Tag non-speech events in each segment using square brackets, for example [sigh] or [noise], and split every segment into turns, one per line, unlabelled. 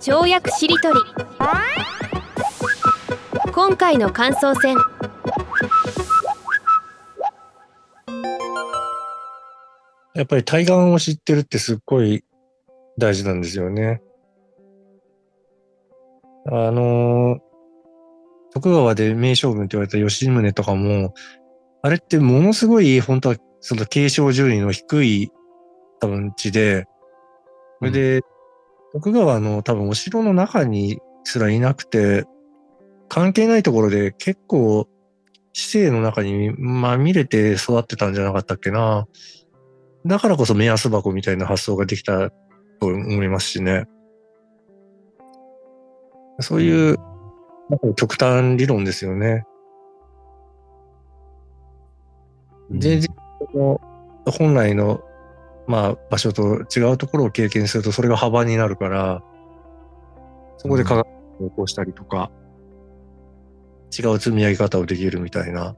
跳躍しりとり今回の感想戦
やっぱり対岸を知ってるってすっごい大事なんですよね。あのー徳川で名将軍って言われた吉宗とかも、あれってものすごい、本当はその継承順位の低い多分地で、それで、徳川の多分お城の中にすらいなくて、関係ないところで結構、市政の中にまみれて育ってたんじゃなかったっけな。だからこそ目安箱みたいな発想ができたと思いますしね。そういう、極端理論ですよね。全然、本来の、まあ、場所と違うところを経験すると、それが幅になるから、そこで科学を起こしたりとか、違う積み上げ方をできるみたいな。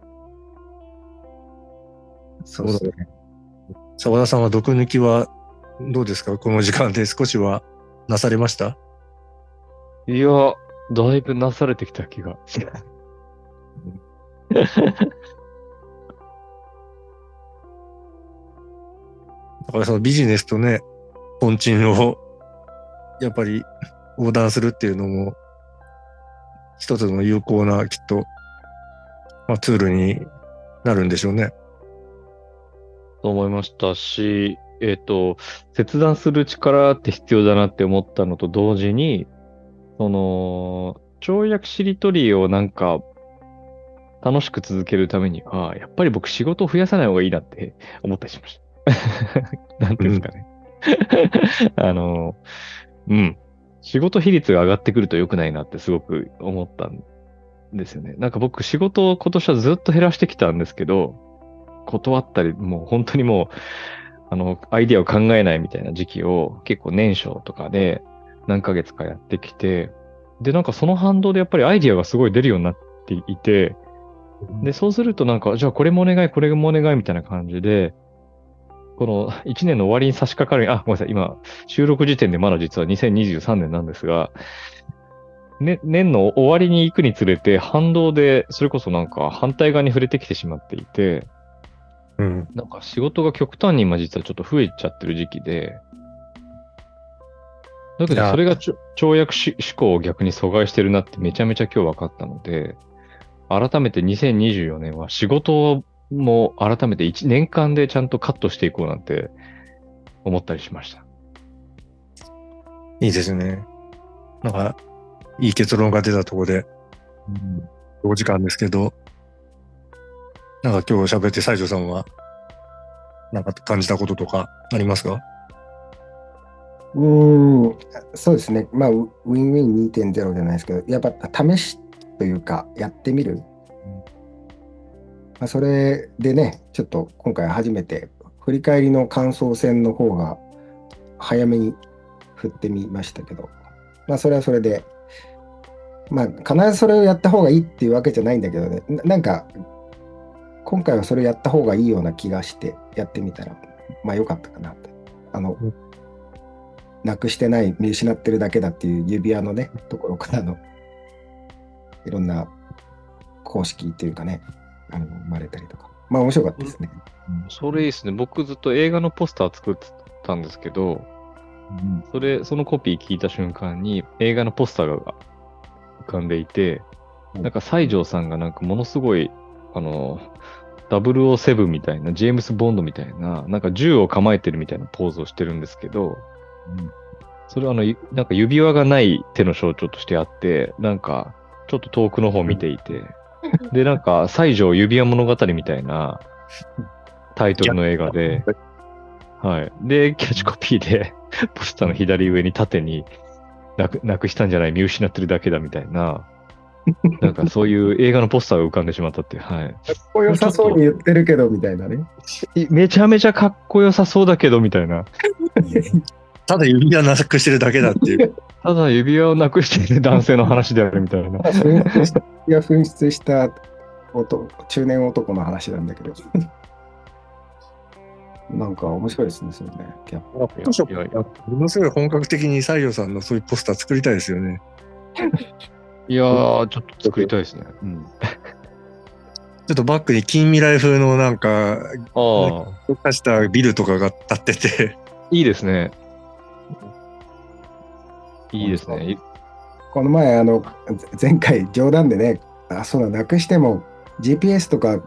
そうですね。
沢田さんは毒抜きはどうですか？この時間で少しはなされました？
いや、だいぶなされてきた気が。[laughs]
だからそのビジネスとね、本賃をやっぱり横断するっていうのも、一つの有効なきっと、まあ、ツールになるんでしょうね。
と思いましたし、えっ、と、切断する力って必要だなって思ったのと同時に、その、跳躍しりとりをなんか、楽しく続けるためには、やっぱり僕仕事を増やさない方がいいなって思ったりしました。[laughs] なんですかね。あの、うん。仕事比率が上がってくると良くないなってすごく思ったんですよね。なんか僕仕事を今年はずっと減らしてきたんですけど、断ったり、もう本当にもう、あの、アイディアを考えないみたいな時期を結構年初とかで何ヶ月かやってきて、で、なんかその反動でやっぱりアイディアがすごい出るようになっていて、で、そうするとなんか、じゃあこれもお願い、これもお願いみたいな感じで、この1年の終わりに差し掛かる、あ、ごめんなさい、今、収録時点でまだ実は2023年なんですが、ね、年の終わりに行くにつれて反動で、それこそなんか反対側に触れてきてしまっていて、
うん。
なんか仕事が極端に今実はちょっと増えちゃってる時期で、だけどそれがちょ跳躍し思考を逆に阻害してるなってめちゃめちゃ今日分かったので、改めて2024年は仕事も改めて1年間でちゃんとカットしていこうなんて思ったりしました。
いいですね。なんか、いい結論が出たところで、お時間ですけど、なんか今日喋って西条さんは、なんか感じたこととかありますか？
うーん、そうですね。まあ、ウウィンウィン2.0じゃないですけど、やっぱ試しというか、やってみる。まあ、それでね、ちょっと今回初めて、振り返りの感想戦の方が早めに振ってみましたけど、まあ、それはそれで、まあ、必ずそれをやった方がいいっていうわけじゃないんだけどね、ななんか、今回はそれやった方がいいような気がして、やってみたら、まあ、良かったかなって。あの、
うん
なくしてない、見失ってるだけだっていう指輪のね、ところからの、いろんな公式っていうかね、あの生まれたりとか。まあ面白かったですね。
それいいですね。僕ずっと映画のポスター作ってたんですけど、
うん
それ、そのコピー聞いた瞬間に映画のポスターが浮かんでいて、
うん
なんか西条さんがなんかものすごい、あの、007みたいな、ジェームス・ボンドみたいな、なんか銃を構えてるみたいなポーズをしてるんですけど、それはあの、ゆなんか指輪がない手の象徴としてあって、なんか、ちょっと遠くの方見ていて、で、なんか、西条指輪物語みたいなタイトルの映画で、はい。で、キャッチコピーで、ポスターの左上に縦に、なく、なくしたんじゃない、見失ってるだけだみたいな、なんかそういう映画のポスターが浮かんでしまったっていう、はい。
かっこよさそうに言ってるけど、みたいなね。
いめちゃめちゃかっこよさそうだけど、みたいな。[laughs]
ただ指輪なくしてるだけだっていう。[laughs]
ただ指輪をなくしている男性の話であるみたいな。
ただ紛失したいや紛失した男中年男の話なんだけど。[laughs] なんか面白いですね、それね。ギャップ
ものすごい本格的に西条さんのそういうポスター作りたいですよね。
いやー、ちょっと作りたいですね。うん。
ちょっとバックに近未来風のなんか、
ああ、
動かしたビルとかが建ってて、
いいですね。いいですね。
この前、あの、ぜ前回冗談でね、あ、そうだ、なくしても GPS とか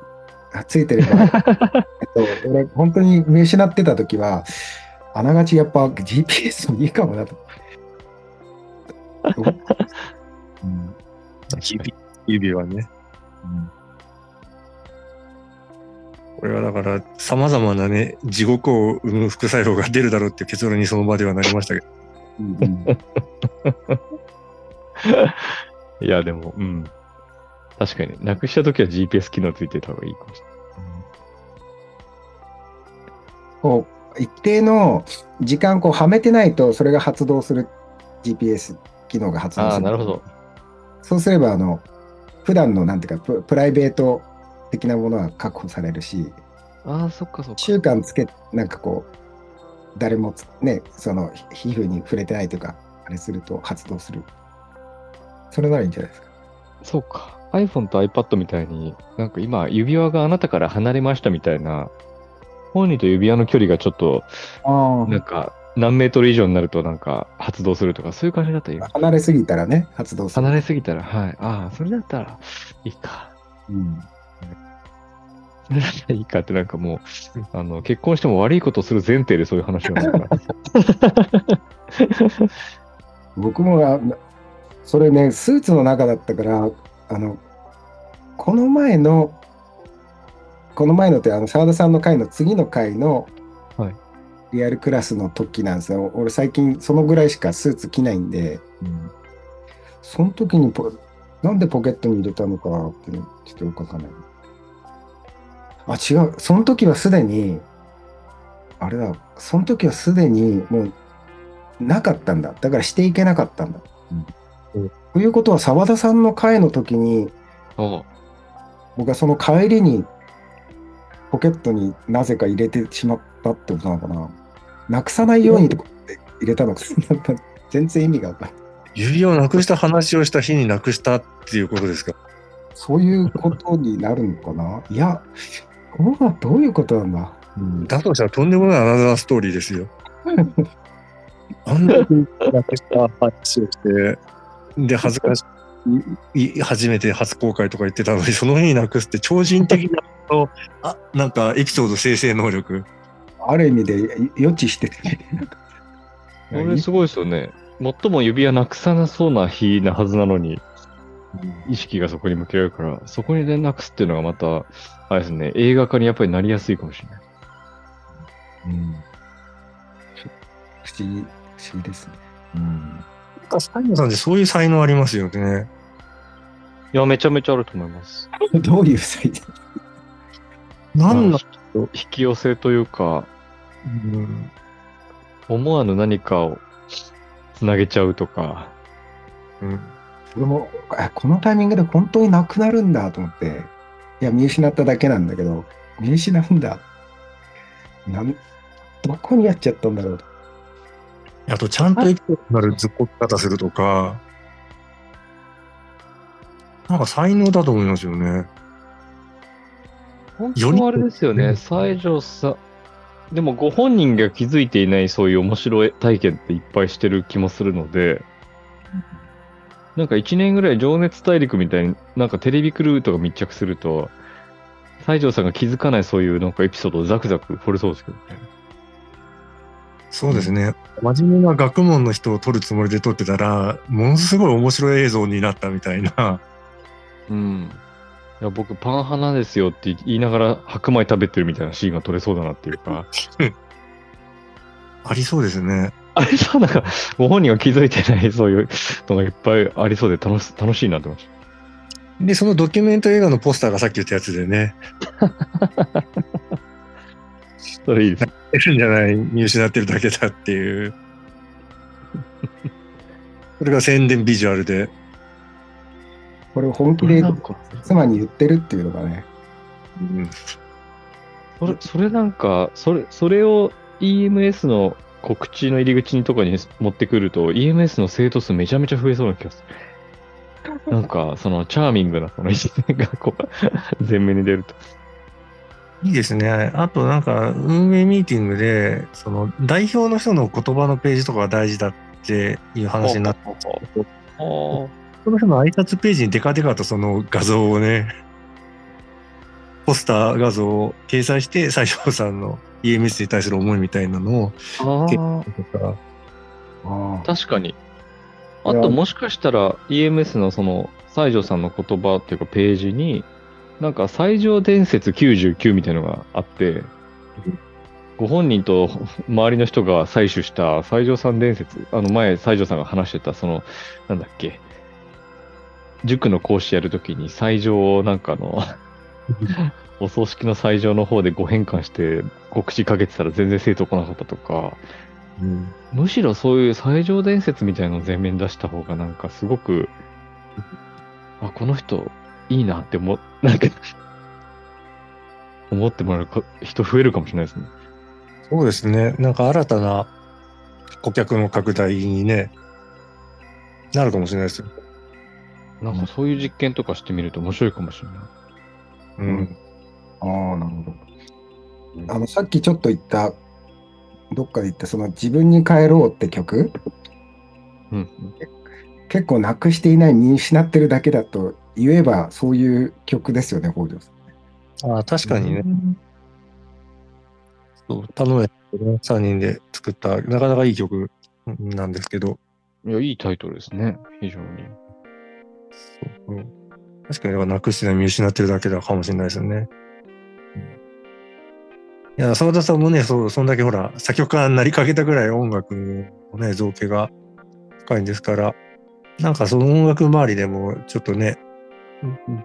ついてれば、[laughs] えっと、俺、本当に見失ってた時は、あながちやっぱ GPS もいいかもなと。[laughs] うん
指指はね。これはだから、様々なね、地獄を生む副作用が出るだろうっていう結論にその場ではなりましたけど。
うんうん [laughs]
いや、でも、うん。確かに、なくしたときは GPS 機能ついてた方がいいかもしれない。
こう一定の時間こうはめてないとそれが発動する GPS 機能が発動する。
ああ、なるほど。
そうすればあの普段のなんていうかププライベート的なものは確保されるし
ああ、そっかそっか。
習慣つけなんかこう誰もつねその皮膚に触れてないというかあれすると発動する。それならいいんじゃないですか。
そうか。iPhone と iPad みたいに、なんか今、指輪があなたから離れましたみたいな、本人と指輪の距離がちょっと、
あ
なんか、何メートル以上になるとなんか発動するとか、そういう感じだったら。
離れすぎたらね発動する。
離れすぎたら、はい。ああ、それだったらいいか。
うん
いいかってなんかもう、あの、結婚しても悪いことをする前提でそういう話をなんか。[laughs]
僕もがそれねスーツの中だったからあのこの前のこの前のってあの澤田さんの回の次の回の
はい。
リアルクラスの時なんですよ。俺最近そのぐらいしかスーツ着ないんでその時にポなんでポケットに入れたのかってちょっとよくわかんないあ違う。その時はすでにあれだ。その時はすでにもうなかったんだ。だからしていけなかったんだ、
うん。
ということは澤田さんの会の時に僕はその帰りにポケットになぜか入れてしまったってことなのかな。なくさないようにとかって入れたのか [laughs] 全然意味がわかんない。
指輪をなくした話をした日になくしたっていうことですか？
そういうことになるのかな。いやこれはどういうことなんだ、うん、
だとしたらとんでもないアナザーストーリーですよ。[laughs] あんなにした話をして、で、恥ずかしい、い初めて初公開とか言ってたのに、その日になくすって超人的な、あ、なんかエピソード生成能力。
ある意味で予知してて
これすごいですよね。最も指輪なくさなそうな日なはずなのに、意識がそこに向けられるから、そこにでなくすっていうのがまた、あれですね、映画化にやっぱりなりやすいかもしれない。
うん。不思議不思議ですね、うん。
なんか、サイモさんってそういう才能ありますよね。
いや、めちゃめちゃあると思います。[laughs]
どういうサイズ
なんだ
まあ引き寄せというか、
うん。
思わぬ何かをつなげちゃうとか、
うん
俺もあこのタイミングで本当になくなるんだと思って。いや見失っただけなんだけど見失うんだ。なんどこにやっちゃったんだろう。と
あと、ちゃんとエピソーなるずっこき方するとか、なんか才能だと思いますよね。
本
より
当はあれですよね、
うん
西条さん、でもご本人が気づいていないそういう面白い体験っていっぱいしてる気もするので、なんか1年ぐらい情熱大陸みたいになんかテレビクルーとか密着すると、西条さんが気づかないそういうなんかエピソードをザクザク掘れそうですけどね。
そうですね。真面目な学問の人を撮るつもりで撮ってたら、ものすごい面白い映像になったみたいな。
うん。いや僕、パン派なんですよって言いながら白米食べてるみたいなシーンが撮れそうだなっていうか、[laughs]
ありそうですね。
あれさ、なんか、ご本人が気づいてないそういうのがいっぱいありそうで楽し楽しいなってました。
で、そのドキュメント映画のポスターがさっき言ったやつでね、
それいいですね。
いるんじゃない見失ってるだけだっていう。それが宣伝ビジュアルで。
これを本気で妻に言ってるっていうのがね
うん
それ、それなんか、それ、それを EMS の告知の入り口のとかに持ってくると、EMS の生徒数めちゃめちゃ増えそうな気がする。[laughs] なんか、その、チャーミングな、その一年がこう、[laughs] 前面に出ると。
いいですね。あとなんか運営ミーティングで、その代表の人の言葉のページとかが大事だっていう話になって、
あ
その人の挨拶ページにデカデカとその画像をね、ポスター画像を掲載して、西条さんの EMS に対する思いみたいなのを、
確かに。あと、もしかしたら EMS のその、西条さんの言葉っていうかページに、なんか西条伝説99みたいなのがあって、ご本人と周りの人が採取した西条さん伝説、あの前西条さんが話してた、その、なんだっけ、塾の講師やるときに西条をなんかあの、[laughs] お葬式の西条の方でご変換して告知かけてたら全然生徒来なかったとか、むしろそういう最上伝説みたいなのを前面に出した方がなんかすごく、あ、この人いいなって思、[laughs] なんか、思ってもらえるか人増えるかもしれないですね。
そうですね。なんか新たな顧客の拡大にね、なるかもしれないですよ。
なんかそういう実験とかしてみると面白いかもしれない。
うん。
ああ、なるほど。あの、さっきちょっと言った、どっかで言った、その自分に帰ろうって曲、
うん。
結構なくしていない、見失ってるだけだと言えば、そういう曲ですよね、北条さん。
ああ、確かにね。そう頼めてね、3人で作った、なかなかいい曲なんですけど、
いや、いいタイトルですね。非常に。
そううん確かにだからなくしてない見失ってるだけだかもしれないですよね。いや、澤田さんもね、そう、そんだけほら、作曲家になりかけたぐらい音楽のね、造形が深いんですから、なんかその音楽周りでもちょっとね、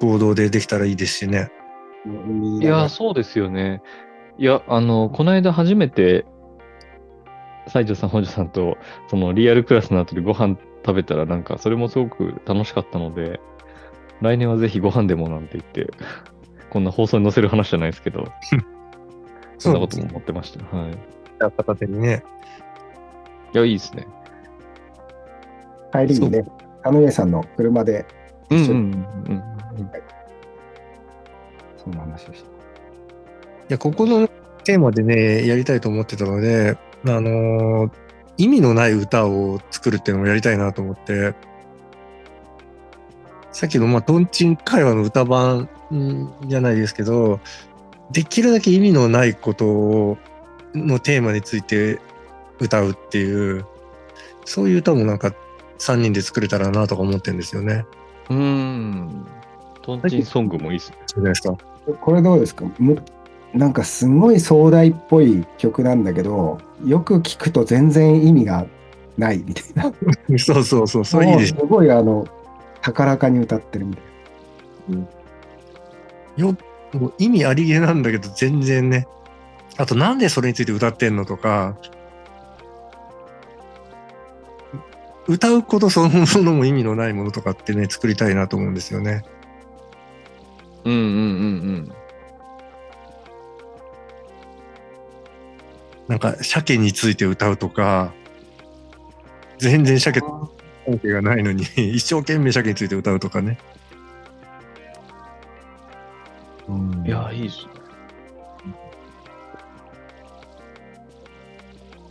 合同でできたらいいですしね。
いや、そうですよね。いや、あの、この間初めて、西条さん、本条さんと、そのリアルクラスの後でご飯食べたら、なんか、それもすごく楽しかったので、来年はぜひご飯でもなんて言って、こんな放送に載せる話じゃないですけど、[laughs] そんなことも思ってました。はい。い
片手にね。
や、いいですね。
帰りにね、田上さんの車で
うんうん
一緒に
うん
そんな話をして。
いや、ここのテーマでね、やりたいと思ってたので、あのー意味のない歌を作るっていうのもやりたいなと思って、さっきの、まあ、トンチン会話の歌版んじゃないですけど、できるだけ意味のないことを、のテーマについて歌うっていう、そういう歌もなんか3人で作れたらなとか思ってるんですよね。
うん。トンチンソングもいいですね。
じゃないですか。
これどうですか？むなんかすごい壮大っぽい曲なんだけど、よく聞くと全然意味がないみたいな。[laughs]
そうそうそう、それいいです
すごいあの、高らかに歌ってるみたい
よもう意味ありげなんだけど全然ね。あとなんでそれについて歌ってんのとか。歌うことそのものも意味のないものとかってね作りたいなと思うんですよね。
うんうんうん
なんか鮭について歌うとか。全然鮭と関係がないのに [laughs] 一生懸命鮭について歌うとかね。
な。
うん。いや、いいですね。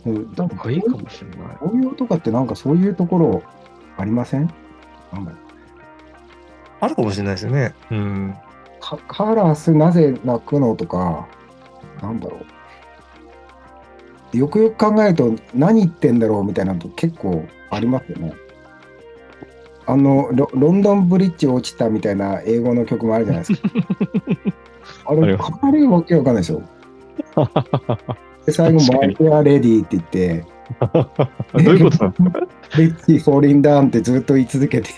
うん、
なんかいいかもしれない。
応用とかってなんかそういうところありません？
あるかもしれないですよね。うん。
カカラスなぜ泣くのとか、なんだろう。よくよく考えると何言ってんだろうみたいなのと結構ありますよね。あのロ、ロンドンブリッジ落ちたみたいな英語の曲もあるじゃないですか。[laughs] あれ、かなりわけわかんないでしょ？[laughs] で、最後、マイクアレディって言って、
どういうことなんですか
ブリッジフォーリンダウンってずっと言い続けて、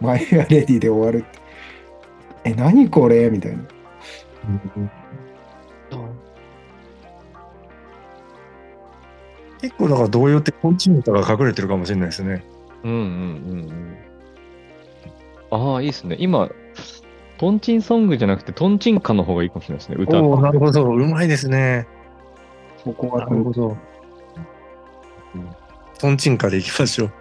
マイクアレディで終わるって。え、何これ？みたいな。
結構だから童謡ってコンチニュータが隠れてるかもしれないですね。
うんうんうんうん。ああ、いいですね。今、トンチンソングじゃなくて、トンチンカの方がいいかもしれないですね、歌
おーなるほど。うまいですね。
ここは
なるほど。トンチンカでいきましょう。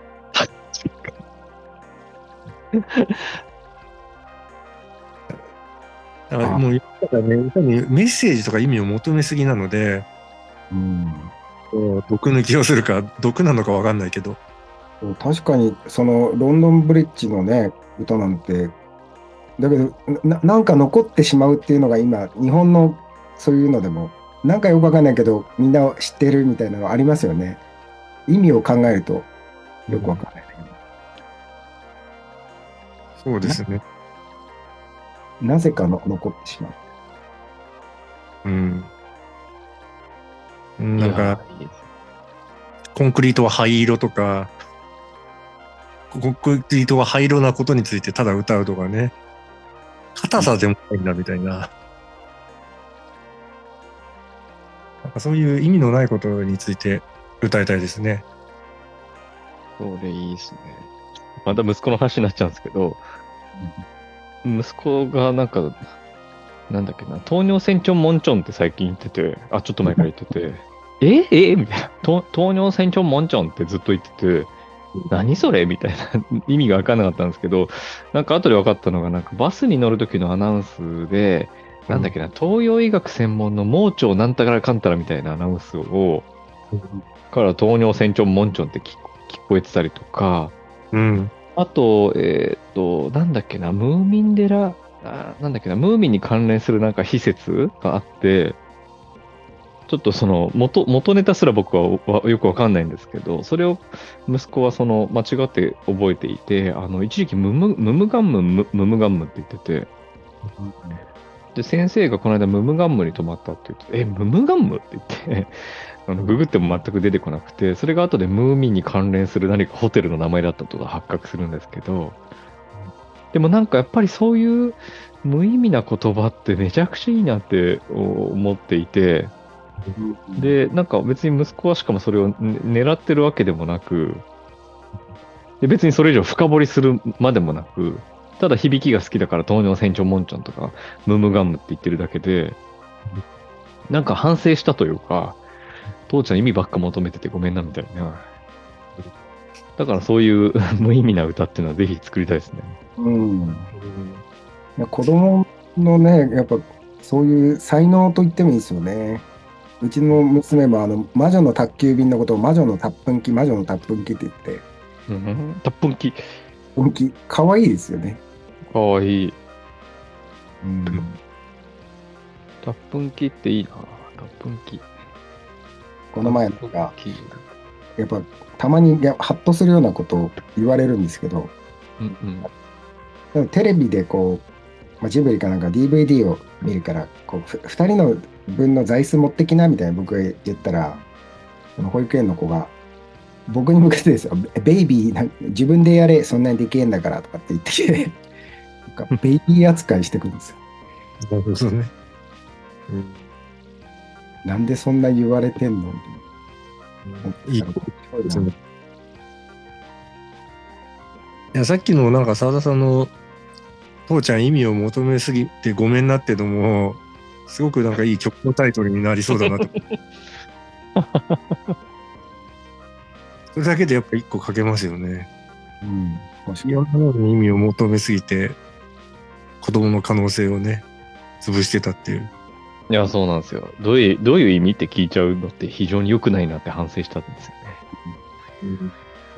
だからもう、だからね、歌にメッセージとか意味を求めすぎなので、
うん
毒抜きをするか、毒なのかわかんないけど。
確かにそのロンドンブリッジのね歌なんてだけどななんか残ってしまうっていうのが今日本のそういうのでもなんかよくわかんないけどみんな知ってるみたいなのありますよね意味を考えるとよくわかんないんだけど、
そうですね。
なぜかの残ってしまう
うん。なんか、コンクリートは灰色とか、コンクリートは灰色なことについてただ歌うとかね。硬さでもないんだみたいな。なんかそういう意味のないことについて歌いたいですね。
これいいですね。また息子の話になっちゃうんですけど、息子がなんか、なんだっけな、糖尿線腸モンチョンって最近言ってて、あ、ちょっと前から言ってて、[laughs] ええみたいな。と糖尿線腸モンチョンってずっと言ってて、何それ？みたいな [laughs] 意味が分かんなかったんですけど、なんか後で分かったのが、なんかバスに乗る時のアナウンスで、なんだっけな、東洋医学専門の盲腸なんたからかんたらみたいなアナウンスを、から糖尿線腸モンチョンって聞こえてたりとか、
うん。
あと、えっ、と、なんだっけな、ムーミン寺、あなんだっけな、ムーミンに関連するなんか施設があって、ちょっとその元、元ネタすら僕はわよくわかんないんですけど、それを息子はその間違って覚えていて、あの、一時期ムム、ムムガンム、ムムムガンムって言ってて、で、先生がこの間ムムガンムに泊まったって言って、え、ムムガンムって言って、[laughs] あのググっても全く出てこなくて、それが後でムーミンに関連する何かホテルの名前だったとか発覚するんですけど、でもなんかやっぱりそういう無意味な言葉ってめちゃくちゃいいなって思っていて、で、なんか別に息子はしかもそれをね狙ってるわけでもなく、で別にそれ以上深掘りするまでもなく、ただ響きが好きだから糖尿船長モンチョンとかムムガムって言ってるだけで、なんか反省したというか、父ちゃん意味ばっか求めててごめんなみたいな。だからそういう [laughs] 無意味な歌っていうのはぜひ作りたいですね。
うんいや子供のねやっぱそういう才能と言ってもいいですよねうちの娘もあの魔女の宅急便のことを魔女のタップン機魔女のタップン機って言って
うん。タップンキ。
本気可愛いですよね、
かわいい。
うん、
タップンキっていいな。タップンキ。
この前なん
タッ
かやっぱたまにいやハッとするようなことを言われるんですけど
うんうん。
テレビでこう、まあ、ジブリかなんか DVD を見るからこうふ2人の分の座椅子持ってきなみたいな僕が言ったらその保育園の子が僕に向けてですよ「ベイビー自分でやれそんなにできえんだから」とかって言ってきてなんか [laughs] ベイビー扱いしてくるんですよ。
なるほどね。
なんでそんな言われてんの？
いいですね。いや、さっきのなんか澤田さんの父ちゃん意味を求めすぎてごめんなってのも、すごくなんかいい曲のタイトルになりそうだなと。[laughs] それだけでやっぱ一個書けますよね。
うん、
いろんなものに意味を求めすぎて、子供の可能性をね、潰してたっていう。
いや、そうなんですよ。どういう、どういう意味って聞いちゃうのって非常に良くないなって反省したんですよね。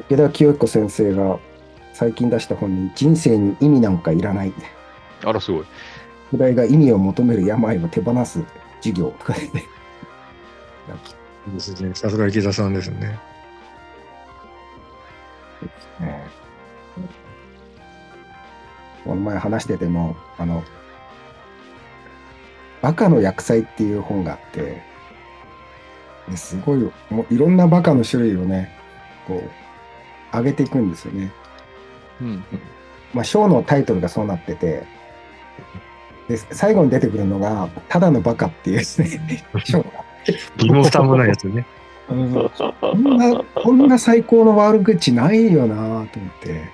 池田清彦先生が最近出した本に「人生に意味なんかいらない」
あら、すごい。
世代が意味を求める病を手放す授業とかで、
ですね。さすが池田さんですね。
この前話してても、あの、バカの薬剤っていう本があって、ですごい、もういろんなバカの種類をね、こう、上げていくんですよね。
うん。
まあ、章のタイトルがそうなってて、で、最後に出てくるのが、ただのバカっていうですね、[laughs] 章が。
身も蓋もないやつね。
こんな、こんな最高の悪口ないよなと思って、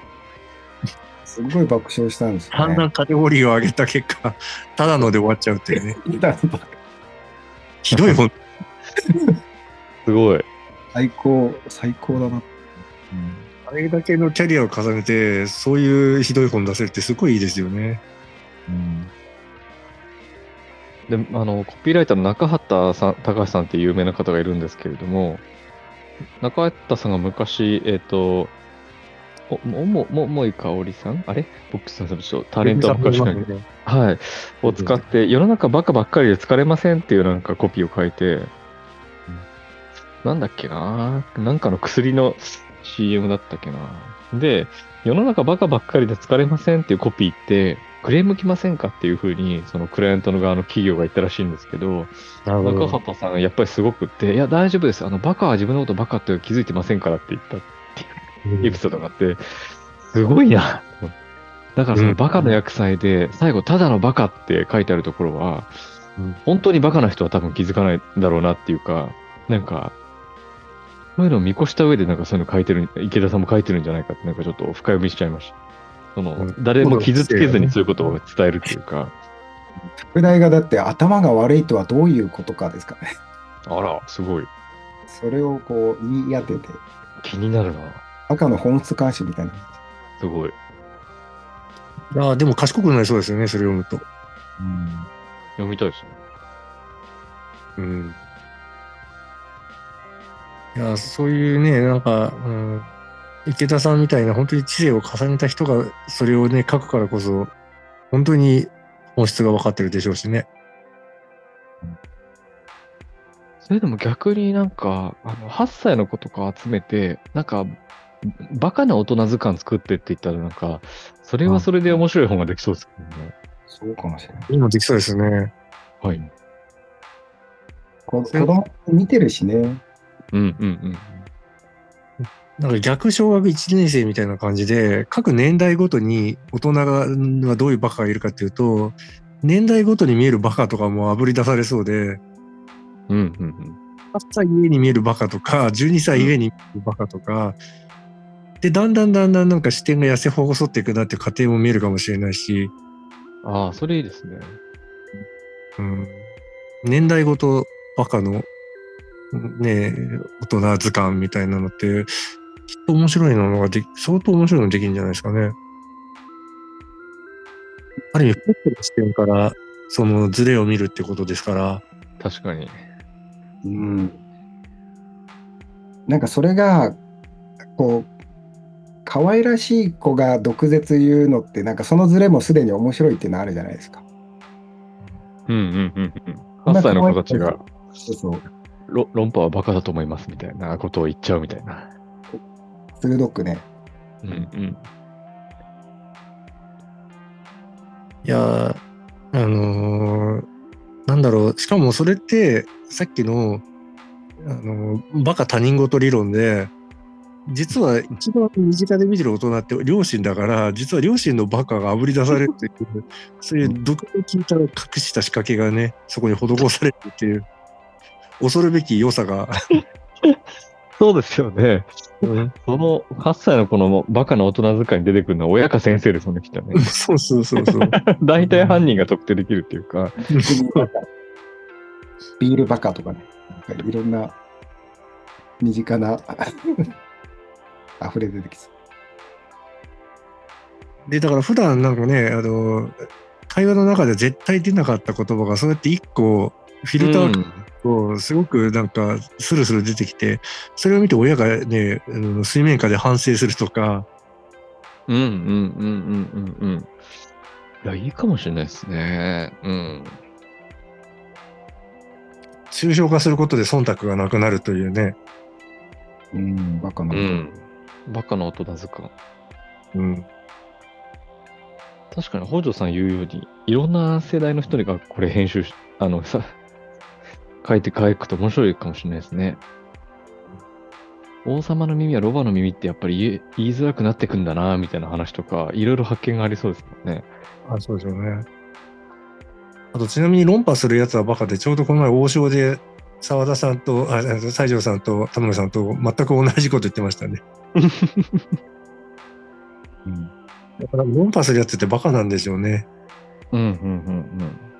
すごい爆笑したんですよね。
だんだんカテゴリーを上げた結果、ただので終わっちゃうっていうね。[laughs] ひどい本。
すごい。
最高、最高だな。
あれだけのキャリアを重ねて、そういうひどい本出せるってすごいいいですよね。
うん
で、あの、コピーライターの中畑さん、高橋さんっていう有名な方がいるんですけれども、中畑さんが昔、えっ、と、おも、も、も、もいかおりさん？あれ？僕さん、ちょっとタレントは昔かに。はい。を使って、世の中バカばっかりで疲れませんっていうなんかコピーを書いて、なんだっけな？なんかの薬の CM だったっけなで、世の中バカばっかりで疲れませんっていうコピーって、クレーム来ませんかっていうふうに、そのクライアントの側の企業が言ったらしいんですけど、中
ど。
畑さんがやっぱりすごくって、いや、大丈夫です。あの、バカは自分のことバカって気づいてませんからって言ったエピソードがあって、すごいな。だからそのバカの訳祭で、最後、ただのバカって書いてあるところは
うん、
本当にバカな人は多分気づかないんだろうなっていうか、なんか、そういうのを見越した上でなんかそういうの書いてる、池田さんも書いてるんじゃないかって、なんかちょっと深読みしちゃいまその、
うん
誰も傷つけずにそういうことを伝えるっていうか、
副題がだって頭が悪いとはどういうことかですかね。
あら、すごい。
それをこう言い当てて、
気になるな。
赤の本質監視みたいな。
すごい。
ああ、でも賢くなりそうですよね、それ読むと。
読みたいですね。
うん。いや、そういうね、なんか、うん、池田さんみたいな本当に知性を重ねた人がそれをね、書くからこそ、本当に本質が分かってるでしょうしね。
それでも逆になんか、あの、8歳の子とか集めて、なんか、バカな大人図鑑作ってって言ったらなんか、それはそれで面白い本ができそうですけどね。
そうかもしれない。
今できそうですね。
はい。
こ子供見てるしね。
うんうんうん。
なんか逆小学1年生みたいな感じで、各年代ごとに大人がはどういうバカがいるかっていうと、年代ごとに見えるバカとかも炙り出されそうで、
うんうんうん。
8歳ゆえに見えるバカとか、12歳ゆえに見えるバカとか、で、だんだんだんだんなんか視点が痩せ細っていくなっていう過程も見えるかもしれないし、
ああ、それいいですね。
うん、年代ごとバカの、ねえ、大人図鑑みたいなのって、きっと面白いのができ、相当面白いのできるんじゃないですかね。ある意味、ポップな視点から、そのズレを見るってことですから、
確かに。
うん。なんかそれが、こう、可愛らしい子が毒舌言うのって、なんかそのズレもすでに面白いっていうのあるじゃないですか。
うんうんうんうん。8歳の子たちが、
そうそう。
ロ論破はバカだと思いますみたいなことを言っちゃうみたいな。
鋭くね。
うんうん。
いやー、あのーなんだろう、しかもそれって、さっきの、あのーバカ他人事理論で、実は一番身近で見てる大人って両親だから、実は両親のバカが炙り出されるっていう、そういう毒を聞いた隠した仕掛けがね、そこに施されてるっていう、恐るべき良さが、
そうですよね。
うん
その8歳の子のバカな大人使いに出てくるのは親か先生ですもんね、きっとね。
そうそうそうそう。[laughs]
大体犯人が特定できるっていうか。
ビールバカとかね。なんかいろんな身近な溢れ出てきそう。
で、だから普段なんかね、あの、会話の中で絶対出なかった言葉が、そうやって一個、フィルターを
うん
と、すごくなんか、スルスル出てきて、それを見て親がね、あの水面下で反省するとか、
うんうんうんうんうんうん。いや、いいかもしれないですね。うん。
抽象化することで忖度がなくなるというね。
うん、バカな。
うん。バカな大人図鑑。
うん。
確かに北条さん言うように、いろんな世代の人がこれ編集し、あの、さ、書いて書くと面白いかもしれないですね。王様の耳はロバの耳ってやっぱり言いづらくなってくんだな、みたいな話とか、いろいろ発見がありそうですもんね。
あ、そうですよね。あと、ちなみに論破するやつはバカで、ちょうどこの前王将で、沢田さんと、あ、あ西条さんと田村さんと全く同じこと言ってましたね。[laughs]
うん
だから論破するやつってバカなんですよね。
うんうんうん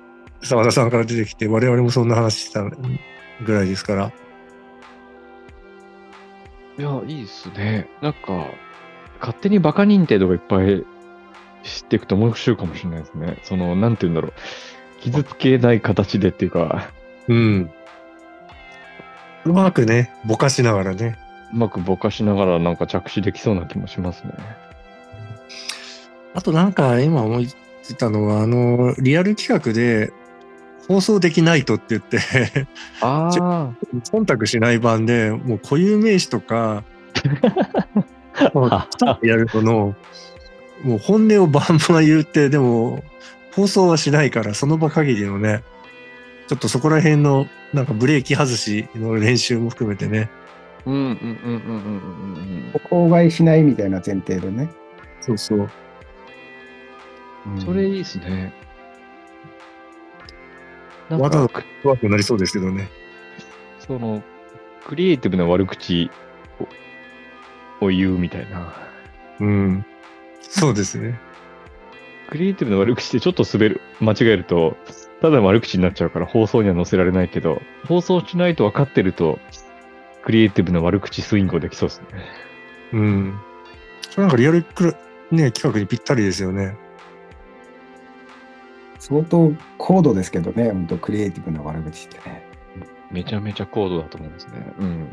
澤田さんから出てきて、我々もそんな話したぐらいですから。
うん。いや、いいですね。なんか、勝手にバカ認定とかいっぱい知っていくと面白いかもしれないですね。その、なんて言うんだろう。傷つけない形でっていうか、
うん。うまくね、ぼかしながらね。
うまくぼかしながらなんか着手できそうな気もしますね。
あとなんか今思いついたのは、あの、リアル企画で、放送できないとって言って、
ああ。
忖度しない版で、もう固有名詞とか、[laughs] もうやるのの、もう本音をバンバン言って、でも、放送はしないから、その場限りのね、ちょっとそこら辺の、なんかブレーキ外しの練習も含めてね。
うんうんうんうんうんうんうん
公害しないみたいな前提でね。
そうそう。
うん。それいいですね。
わざわ
か
ざ怖くなりそうですけどね。
その、クリエイティブな悪口をを言うみたいな。
うん。そうですね。
クリエイティブな悪口ってちょっと滑る、間違えると、ただの悪口になっちゃうから放送には載せられないけど、放送しないと分かってると、クリエイティブな悪口スイングをできそうですね。
うん。それなんかリアルクラね、企画にぴったりですよね。
相当高度ですけどね、本当クリエイティブな悪口ってね。
めちゃめちゃ高度だと思いますね。うん。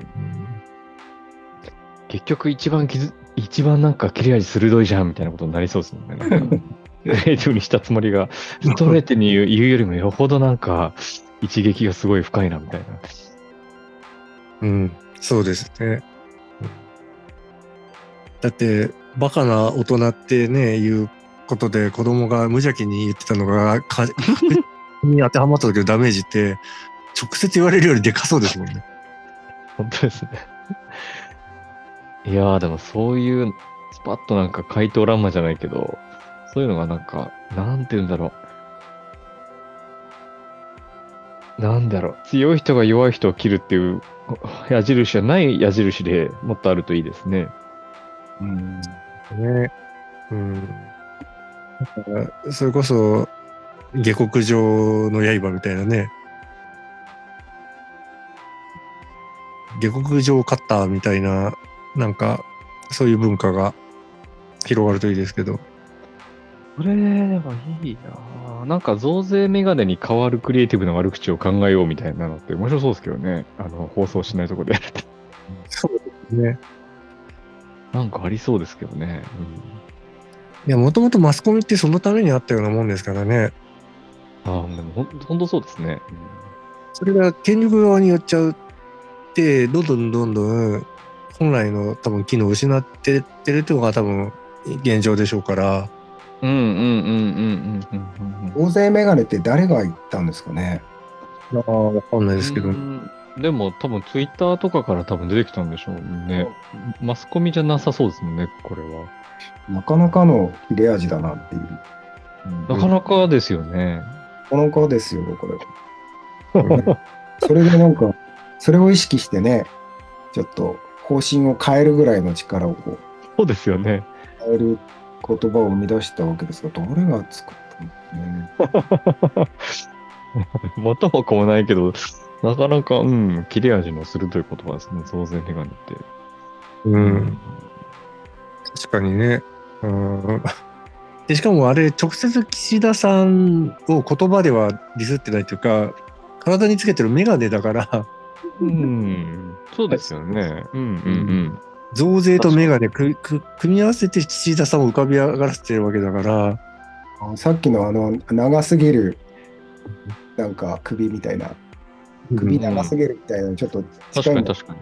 結局一番傷、一番なんか切れ味鋭いじゃんみたいなことになりそうですもんね。[laughs] クリエイティブにしたつもりが、ストレートに言う言うよりもよほどなんか一撃がすごい深いなみたいな。
うん、そうですね。だって、バカな大人ってね、いうことで子供が無邪気に言ってたのが、か [laughs] に当てはまった時のダメージって、直接言われるよりでかそうですもんね。
本当ですね。いやーでもそういう、スパッとなんか回答欄間じゃないけど、そういうのがなんか、なんて言うんだろう。なんだろう。強い人が弱い人を切るっていう矢印はない矢印でもっとあるといいですね。
うん。
ね。うん。それこそ、下克上の刃みたいなね。下克上カッターみたいな、なんか、そういう文化が広がるといいですけど。
これはいいなぁなんか増税メガネに変わるクリエイティブな悪口を考えようみたいなのって面白そうですけどね。あの、放送しないとこでやると。
そうですね。
なんかありそうですけどね。
いや、もともとマスコミってそのためにあったようなもんですからね。
うん、ああ、でもほんそうですね。
それが権力側によっちゃうって、どんどんどんどん本来の多分機能を失ってってるっていうのが多分現状でしょうから。
うんうんうんうんうんうんうん
大勢メガネって誰が言ったんですかね？
ああ、わかんないですけど
う。んでも多分ツイッターとかから多分出てきたんでしょうね。マスコミじゃなさそうですもんね、これは。
なかなかの切れ味だなっていう。
なかなかですよね。
なかなかですよ、これ。[laughs] それでなんか、それを意識してね、ちょっと方針を変えるぐらいの力をこう
そうですよね。
変える言葉を生み出したわけですが、どれが作ったんですかね。[laughs]
元も子もないけど、なかなか、うん、切れ味の鋭い言葉ですね、増税メガネって。
うん。確かにね。うん。で、しかもあれ、直接岸田さんを言葉ではディスってないというか、体につけてるメガネだから、
うん、そうですよね。うんうん
増税とメガネくく組み合わせて岸田さんを浮かび上がらせてるわけだから、
あさっきのあの長すぎるなんか首みたいな。首長すぎるみたいなのちょっと
確かに確かに。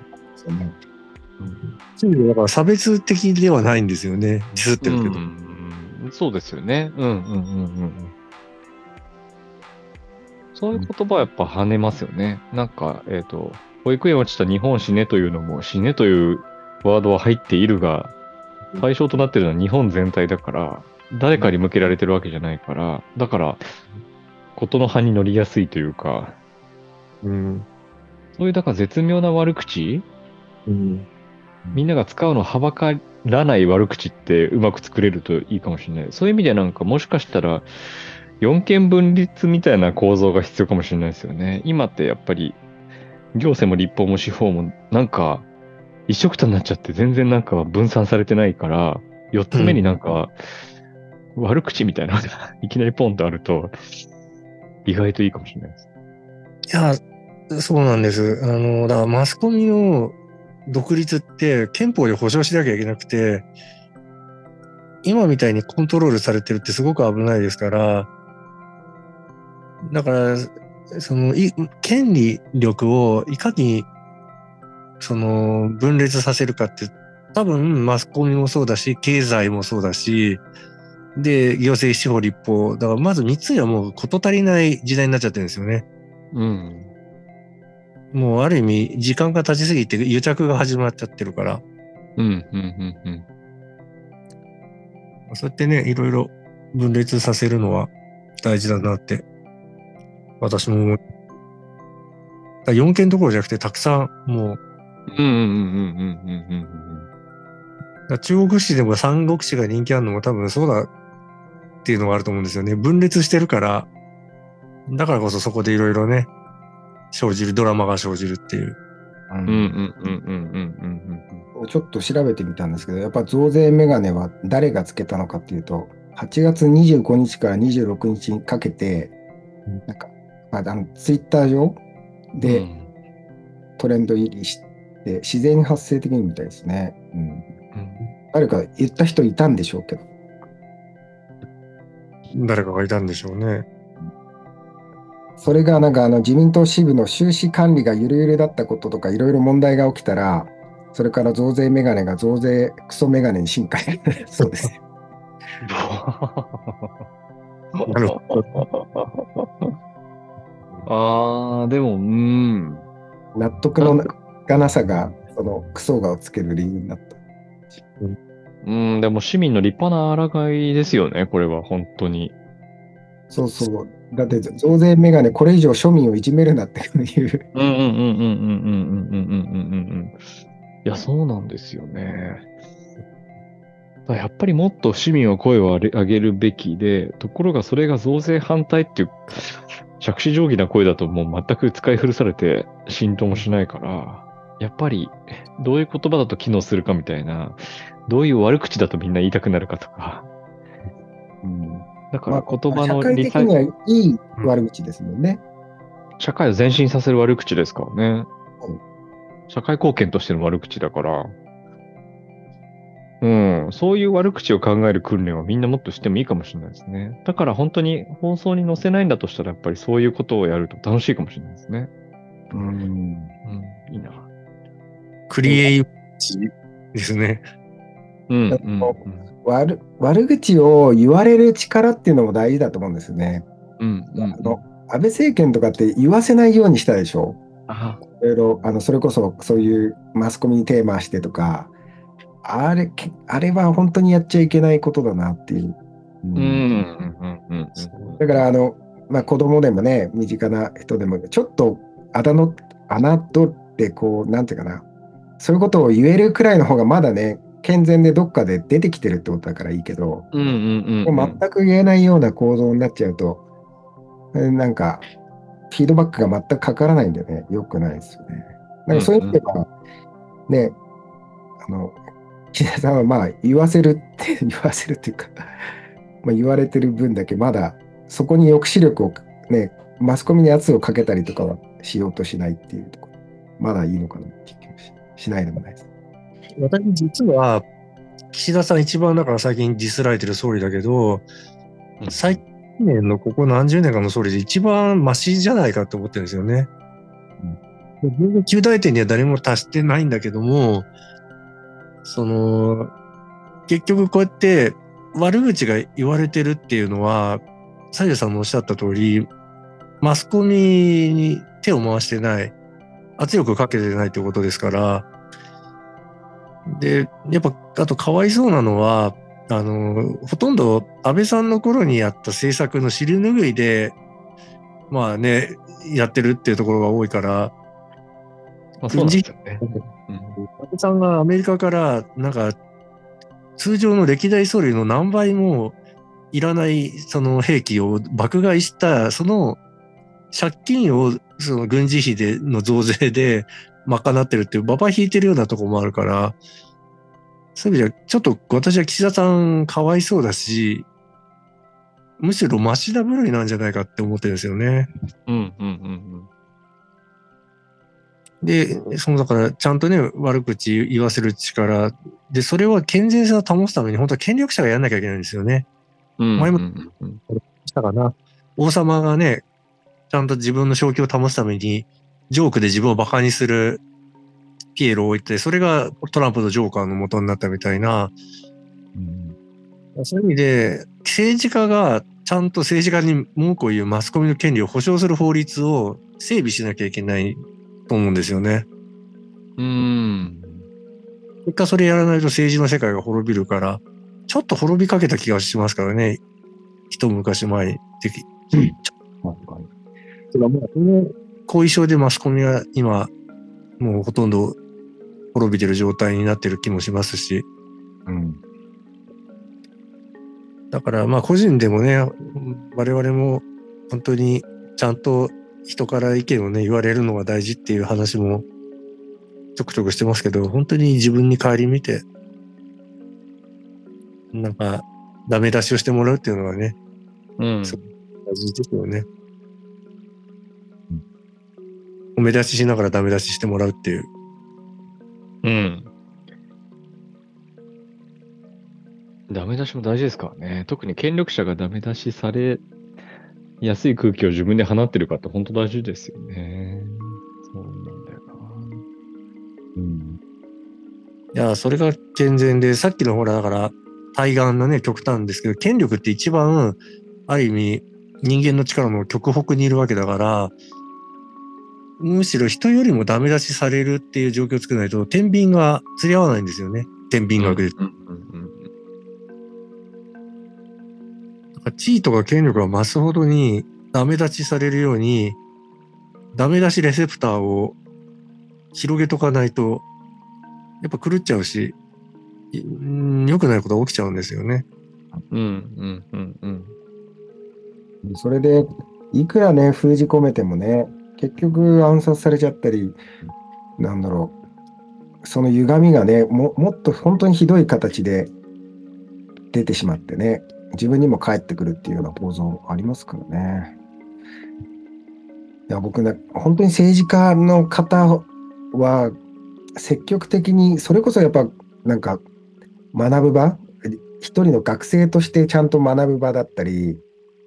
そういう意味でだから差別的ではないんですよね。ディスってるけど。
うん、そうですよね。うんうんうんうんうん。そういう言葉はやっぱ跳ねますよね。なんか、えっ、と、保育園落ちた日本死ねというのも死ねというワードは入っているが、対象となっているのは日本全体だから、誰かに向けられてるわけじゃないから、だから、ことの葉に乗りやすいというか、
うん。
そういう、だから絶妙な悪口？
うん。
みんなが使うのはばからない悪口ってうまく作れるといいかもしれない。そういう意味でなんかもしかしたら4件分立みたいな構造が必要かもしれないですよね。今ってやっぱり行政も立法も司法もなんか一緒くたになっちゃって全然なんか分散されてないから、4つ目になんか悪口みたいなのが [laughs] いきなりポンとあると意外といいかもしれないです。
いや、そうなんです。あの、だからマスコミの独立って憲法で保障しなきゃいけなくて、今みたいにコントロールされてるってすごく危ないですから、だから、その、い権利力をいかに、その、分裂させるかって、多分マスコミもそうだし、経済もそうだし、で、行政司法立法。だからまず3つにはもう事足りない時代になっちゃってるんですよね。
うん。
もうある意味時間が経ちすぎて癒着が始まっちゃってるから、
うん、うん、うん、うん。
そうやってね、いろいろ分裂させるのは大事だなって、私も思う。だから4件どころじゃなくてたくさん、もう、
うん、うん、うん、うん、うん、うん。
だから中国史でも三国史が人気あるのも多分そうだっていうのがあると思うんですよね。分裂してるから、だからこそそこでいろいろね、生じる、ドラマが生じるっていう。
うん、うん、うん、うん、うん、うん。
ちょっと調べてみたんですけど、やっぱ増税メガネは誰がつけたのかっていうと、8月25日から26日にかけて、なんか、まあ、あのツイッター上で
うん
トレンド入りして、自然発生的にみたいですね。うん、誰か言った人いたんでしょうけど、
誰かがいたんでしょうね。
それがなんかあの自民党支部の収支管理がゆるゆるだったこととかいろいろ問題が起きたら、それから増税メガネが増税クソメガネに進化 [laughs] そうです。
なるほ
ああ、でも、うん。
納得のがなさが、そのクソがをつける理由になった。
うん、でも市民の立派な抗いですよね、これは、本当に。
そうそう。だって増税メガネこれ以上庶民をいじめるなっていう。
うんうんうんうんうんうんうんうんうんうん。いや、そうなんですよね。やっぱりもっと市民は声を上げるべきで、ところがそれが増税反対っていう、着手定規な声だともう全く使い古されて浸透もしないから、やっぱりどういう言葉だと機能するかみたいな、どういう悪口だとみんな言いたくなるかとか。うん、だから言葉
社会
の理解
的にはいい悪口ですもんね。
社会を前進させる悪口ですからね
うん。
社会貢献としての悪口だから。うん、そういう悪口を考える訓練はみんなもっとしてもいいかもしれないですね。だから本当に放送に載せないんだとしたらやっぱりそういうことをやると楽しいかもしれないですね。
うん
うん、いいな。
クリエイティですね。
うん、
だ
うん、
悪悪口を言われる力っていうのも大事だと思うんですね。
うん、うん。
あの安倍政権とかって言わせないようにしたでしょ。
あ、
いろいろあのそれこそそういうマスコミにテーマしてとか、あれけあれは本当にやっちゃいけないことだなっていう。うん
うん、うん、うん、うん。
だからあの、まあ、子供でもね身近な人でもちょっとあだの侮ってこうなんていうかなそういうことを言えるくらいの方がまだね健全でどっかで出てきてるってことだからいいけど、
うん、うん、うん。
もう全く言えないような構造になっちゃうと、えーなんかフィードバックが全くかからないんでね良くないですよね。なんかそういう意味では、ねあの岸田さんはまあ言わせるって [laughs] 言わせるっていうか、まあ、言われてる分だけまだそこに抑止力をねマスコミに圧をかけたりとかはしようとしないっていうところまだいいのかなって気もししないでもないです。
私実は、岸田さん一番だから最近ディスられてる総理だけど、
うん。
最近年のここ何十年かの総理で一番マシじゃないかと思ってるんですよね。全然旧大点には誰も達してないんだけども、その、結局こうやって悪口が言われてるっていうのは、西条さんもおっしゃった通り、マスコミに手を回してない、圧力をかけてないってことですから、で、やっぱ、あとかわいそうなのは、あの、ほとんど安倍さんの頃にやった政策の尻拭いで、まあね、やってるっていうところが多いから、
まあ、そうなんですよね。うん
安倍さんがアメリカから、なんか、通常の歴代総理の何倍もいらないその兵器を爆買いした、その借金をその軍事費での増税で賄ってるっていう、ババ引いてるようなとこもあるから、そういう意味では、ちょっと私は岸田さんかわいそうだし、むしろマシな部類なんじゃないかって思ってるんですよね。
うんうんうん
で、そのだから、ちゃんとね、悪口言わせる力。で、それは健全さを保つために、本当は権力者がやんなきゃいけないんですよね。
うん。うん
前も
うんうん
したかな。王様がね、ちゃんと自分の正気を保つために、ジョークで自分を馬鹿にするピエロを置いて、それがトランプとジョーカーの元になったみたいな、そういう意味で、政治家がちゃんと政治家に文句を言うマスコミの権利を保障する法律を整備しなきゃいけないと思うんですよね。
うん。
結果それやらないと政治の世界が滅びるから、ちょっと滅びかけた気がしますからね。一昔前に。的
うん
うこの後遺症でマスコミは今、もうほとんど滅びてる状態になってる気もしますし。
うん。
だからまあ個人でもね、我々も本当にちゃんと人から意見をね、言われるのが大事っていう話もちょくちょくしてますけど、本当に自分に顧みて、なんかダメ出しをしてもらうっていうのはね、
うん。
大事ですよね。褒め出ししながらダメ出ししてもらうっていう。
うん。ダメ出しも大事ですからね。特に権力者がダメ出しされやすい空気を自分で放ってるかって本当大事ですよね。そうなんだよな。
うん。
いや、それが健全で、さっきのほら、だから、対岸のね、極端ですけど、権力って一番、ある意味、人間の力の極北にいるわけだから、むしろ人よりもダメ出しされるっていう状況を作らないと、天秤が釣り合わないんですよね。天秤学で。
うんうんうん
地位とか権力が増すほどにダメ出しされるように、ダメ出しレセプターを広げとかないと、やっぱ狂っちゃうし、良くないことが起きちゃうんですよね。
うんうんうんうん
それで、いくらね、封じ込めてもね、結局暗殺されちゃったり、なんだろう、その歪みがね、ももっと本当にひどい形で出てしまってね、自分にも返ってくるっていうような構造ありますからね。いや、僕ね、本当に政治家の方は、積極的に、それこそやっぱ、なんか、学ぶ場一人の学生としてちゃんと学ぶ場だったり、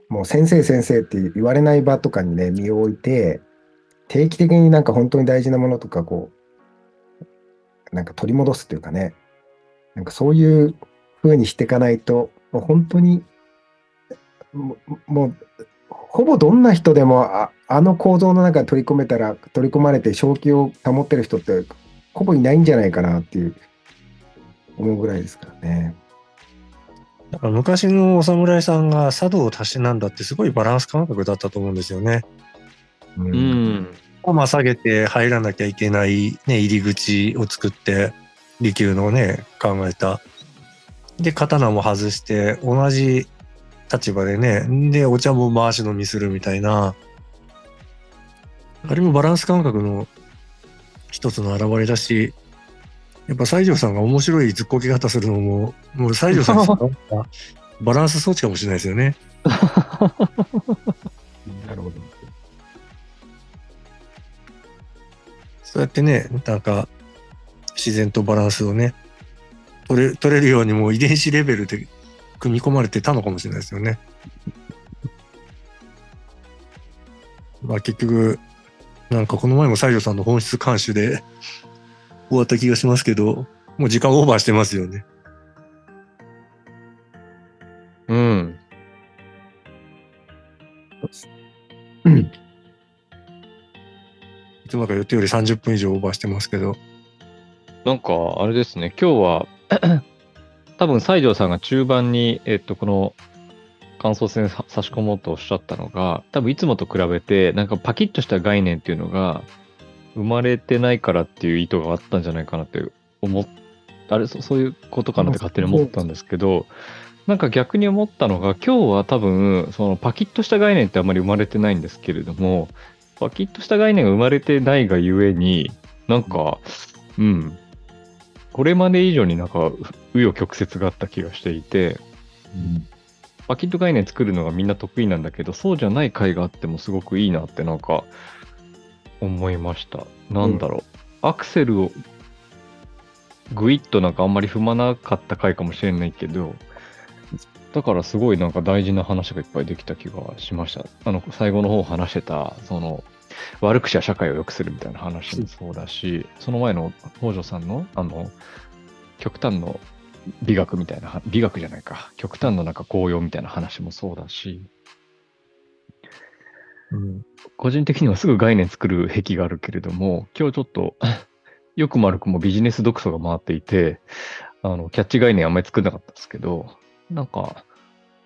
もう先生先生って言われない場とかにね、身を置いて、定期的になんか本当に大事なものとかこう、なんか取り戻すというかね、なんかそういう風にしていかないと、もう本当に、もう、ほぼどんな人でもああの構造の中に取り込めたら、取り込まれて正気を保ってる人って、ほぼいないんじゃないかなっていう、思うぐらいですからね。
だか昔のお侍さんが茶道をたしなんだってすごいバランス感覚だったと思うんですよね。
う
うんん
駒下げて入らなきゃいけない、ね、入り口を作って、利休のね、考えた。で、刀も外して、同じ立場でね、で、お茶も回し飲みするみたいな、あれもバランス感覚の一つの表れだし、やっぱ西条さんが面白いずっこけ方するのも、もう西条さんがバランス装置かもしれないですよね。[laughs]
なるほど。
そうやってね、なんか、自然とバランスをね、取れ、取れるようにもう遺伝子レベルで組み込まれてたのかもしれないですよね。まあ結局、なんかこの前も西条さんの本質監修で終わった気がしますけど、もう時間オーバーしてますよね。
うん。
うん。
いつもか予定より30分以上オーバーしてますけど、
なんか、あれですね、今日は、[clears throat] 多分西条さんが中盤に、えっと、この感想戦さ差し込もうとおっしゃったのが、多分いつもと比べて、なんかパキッとした概念っていうのが、生まれてないからっていう意図があったんじゃないかなって思っあれそそういうことかなって勝手に思ったんですけど、なんか逆に思ったのが、今日は多分、そのパキッとした概念ってあんまり生まれてないんですけれども、パキッとした概念が生まれてないがゆえに、なんか、うん、これまで以上になんか、紆余曲折があった気がしていて、パキッと概念作るのがみんな得意なんだけど、そうじゃない回があってもすごくいいなってなんか思いました。なんだろう。アクセルをグイッとなんかあんまり踏まなかった回かもしれないけど、だからすごいなんか大事な話がいっぱいできた気がしました。あの、最後の方話してた、その、悪口は社会を良くするみたいな話もそうだし、その前の北条さんの、あの、極端の美学みたいな、美学じゃないか、極端のなんか紅葉みたいな話もそうだし、
うん。
個人的にはすぐ概念作る癖があるけれども、今日ちょっと、よくも悪くもビジネス読書が回っていて、あの、キャッチ概念あんまり作んなかったんですけど、なんか、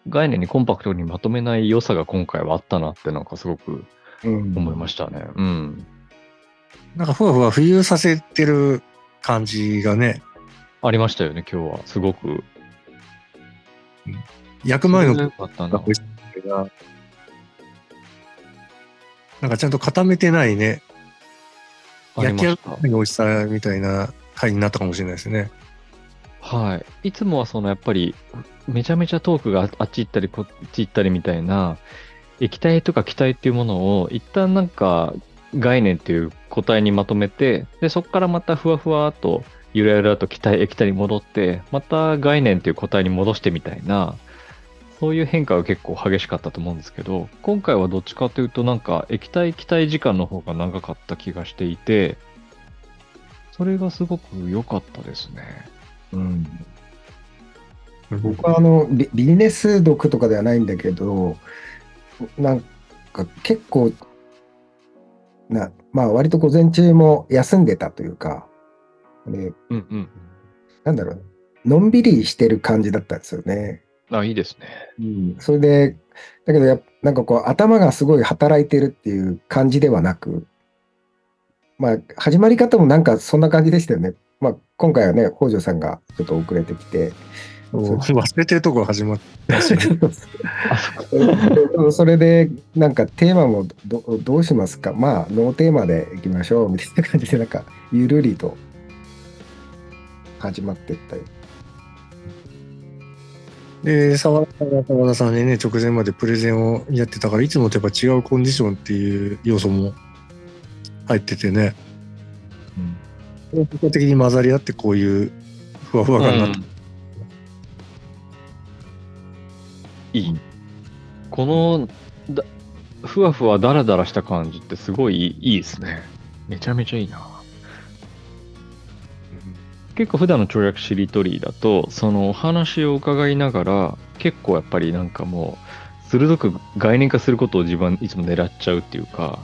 概念にコンパクトにまとめない良さが今回はあったなってなんかすごく
うん
思いましたね。うん。
なんかふわふわ浮遊させてる感じがね、
ありましたよね、今日は。すごく。
焼く前の
な
なんかちゃんと固めてないね、焼き上がりの美味しさみたいな回になったかもしれないですね。
はい。いつもはそのやっぱり、めちゃめちゃトークがあっち行ったりこっち行ったりみたいな、液体とか気体っていうものを、一旦なんか概念っていう個体にまとめて、で、そこからまたふわふわっと、ゆらゆらと気体、液体に戻って、また概念っていう個体に戻してみたいな、そういう変化が結構激しかったと思うんですけど、今回はどっちかというとなんか液体気体時間の方が長かった気がしていて、それがすごく良かったですね。
うん僕はあのビビジネス読とかではないんだけど、なんか結構な、まあ割と午前中も休んでたというか、で
うんうん。
なんだろう、のんびりしてる感じだったんですよね。
あ、いいですね。
うん、それで、だけどやっぱなんかこう頭がすごい働いてるっていう感じではなく、まあ始まり方もなんかそんな感じでしたよね。まあ今回はね、北条さんがちょっと遅れてきて、
忘れてるとこが始まった。し、ね、
そそれでなんかテーマもどどうしますか？まあノーテーマでいきましょう。みたいな感じでなんかゆるりと始まってったり。
で、沢田さんが沢田さんでね、直前までプレゼンをやってたから、いつもとやっぱ違うコンディションっていう要素も入っててね、結果的に混ざり合ってこういうふわふわ感になった。
いい。このだ、ふわふわだらだらした感じってすごいいいですね。めちゃめちゃいいな。結構普段の跳躍しりとりだと、そのお話を伺いながら、結構やっぱりなんかもう、鋭く概念化することを自分いつも狙っちゃうっていうか、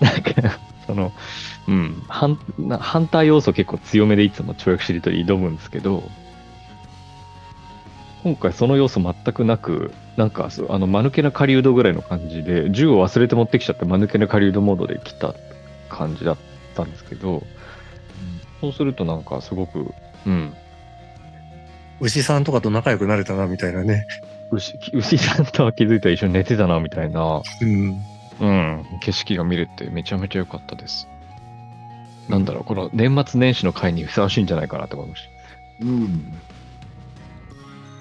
なんか、その、うん、ハンなハンター要素結構強めでいつも跳躍しりとり挑むんですけど、今回その要素全くなく、なんかあの、間抜けな狩人ぐらいの感じで、銃を忘れて持ってきちゃって間抜けな狩人モードで来た感じだったんですけど、そうするとなんかすごく、うん、
牛さんとかと仲良くなれたな、みたいなね。
牛牛さんとは気づいたら一緒に寝てたなみたいな、
うん。
うん、景色が見れてめちゃめちゃ良かったです。なんだろう、この年末年始の会にふさわしいんじゃないかなと思いまし
うん。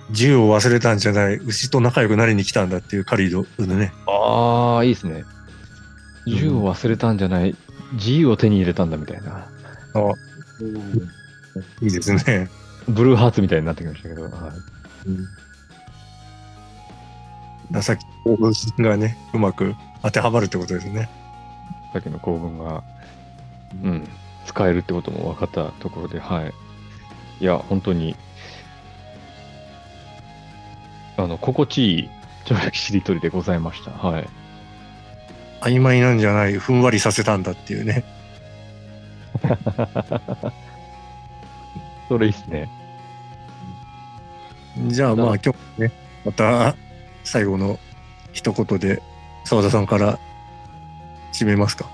銃を忘れたんじゃない、牛と仲良くなりに来たんだっていうカリードのね。
た。ああ、いいですね。銃を忘れたんじゃない、自由を手に入れたんだみたいな。
いいですね。
ブルーハーツみたいになってきましたけど、はい、
さっき興奮がね、うまく当てはまるってことですね。
さっきの構文が、うん、使えるってことも分かったところで、はい。いや、本当に、あの、心地いい跳躍しりとりでございました。はい。
曖昧なんじゃない、ふんわりさせたんだっていうね。[laughs]
それいいっすね。
じゃあまあ今日ね、また最後の一言で澤田さんから締めますか？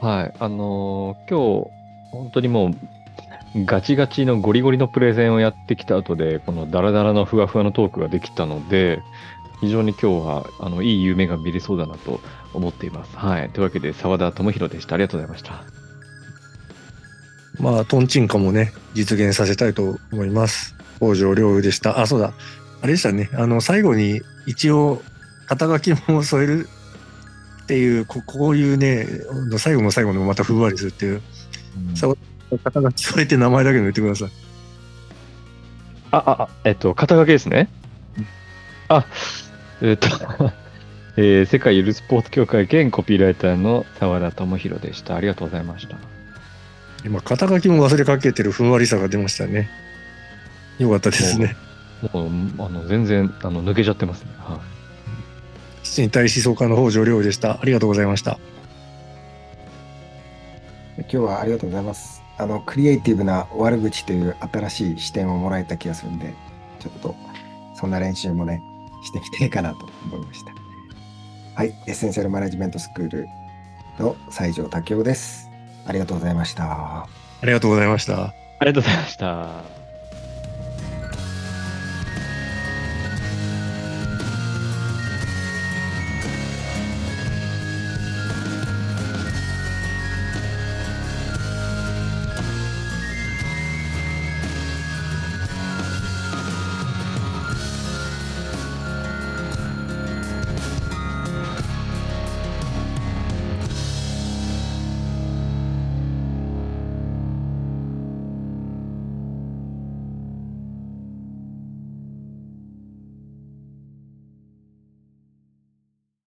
はい。あのー今日、本当にもう、ガチガチのゴリゴリのプレゼンをやってきた後で、このダラダラのふわふわのトークができたので、非常に今日は、あの、いい夢が見れそうだなと思っています。はい。というわけで、澤田智弘でした。ありがとうございました。
まあ、トンチンカもね、実現させたいと思います。北条良でした。あ、そうだ。あれでしたね。あの、最後に一応、肩書きも添えるっていう、ここういうね、最後の最後のまたふんわりするっていう、そう肩書き添えて名前だけで言ってください。
あ、あ、あえっと、肩書きですね。あ、えっと、[laughs] えー世界ゆるスポーツ協会兼コピーライターの澤田智弘でした。ありがとうございました。
今、肩書きも忘れかけてるふんわりさが出ましたね。よかったですね。
もう、あの、全然、あの、抜けちゃってますね。はい。
身体思想家の北条良でした。ありがとうございました。
今日はありがとうございます。あの、クリエイティブな悪口という新しい視点をもらえた気がするんで、ちょっとそんな練習もね、してみたいかなと思いました。はい、エッセンシャルマネジメントスクールの西条武雄です。ありがとうございました。
ありがとうございました。
ありがとうございました。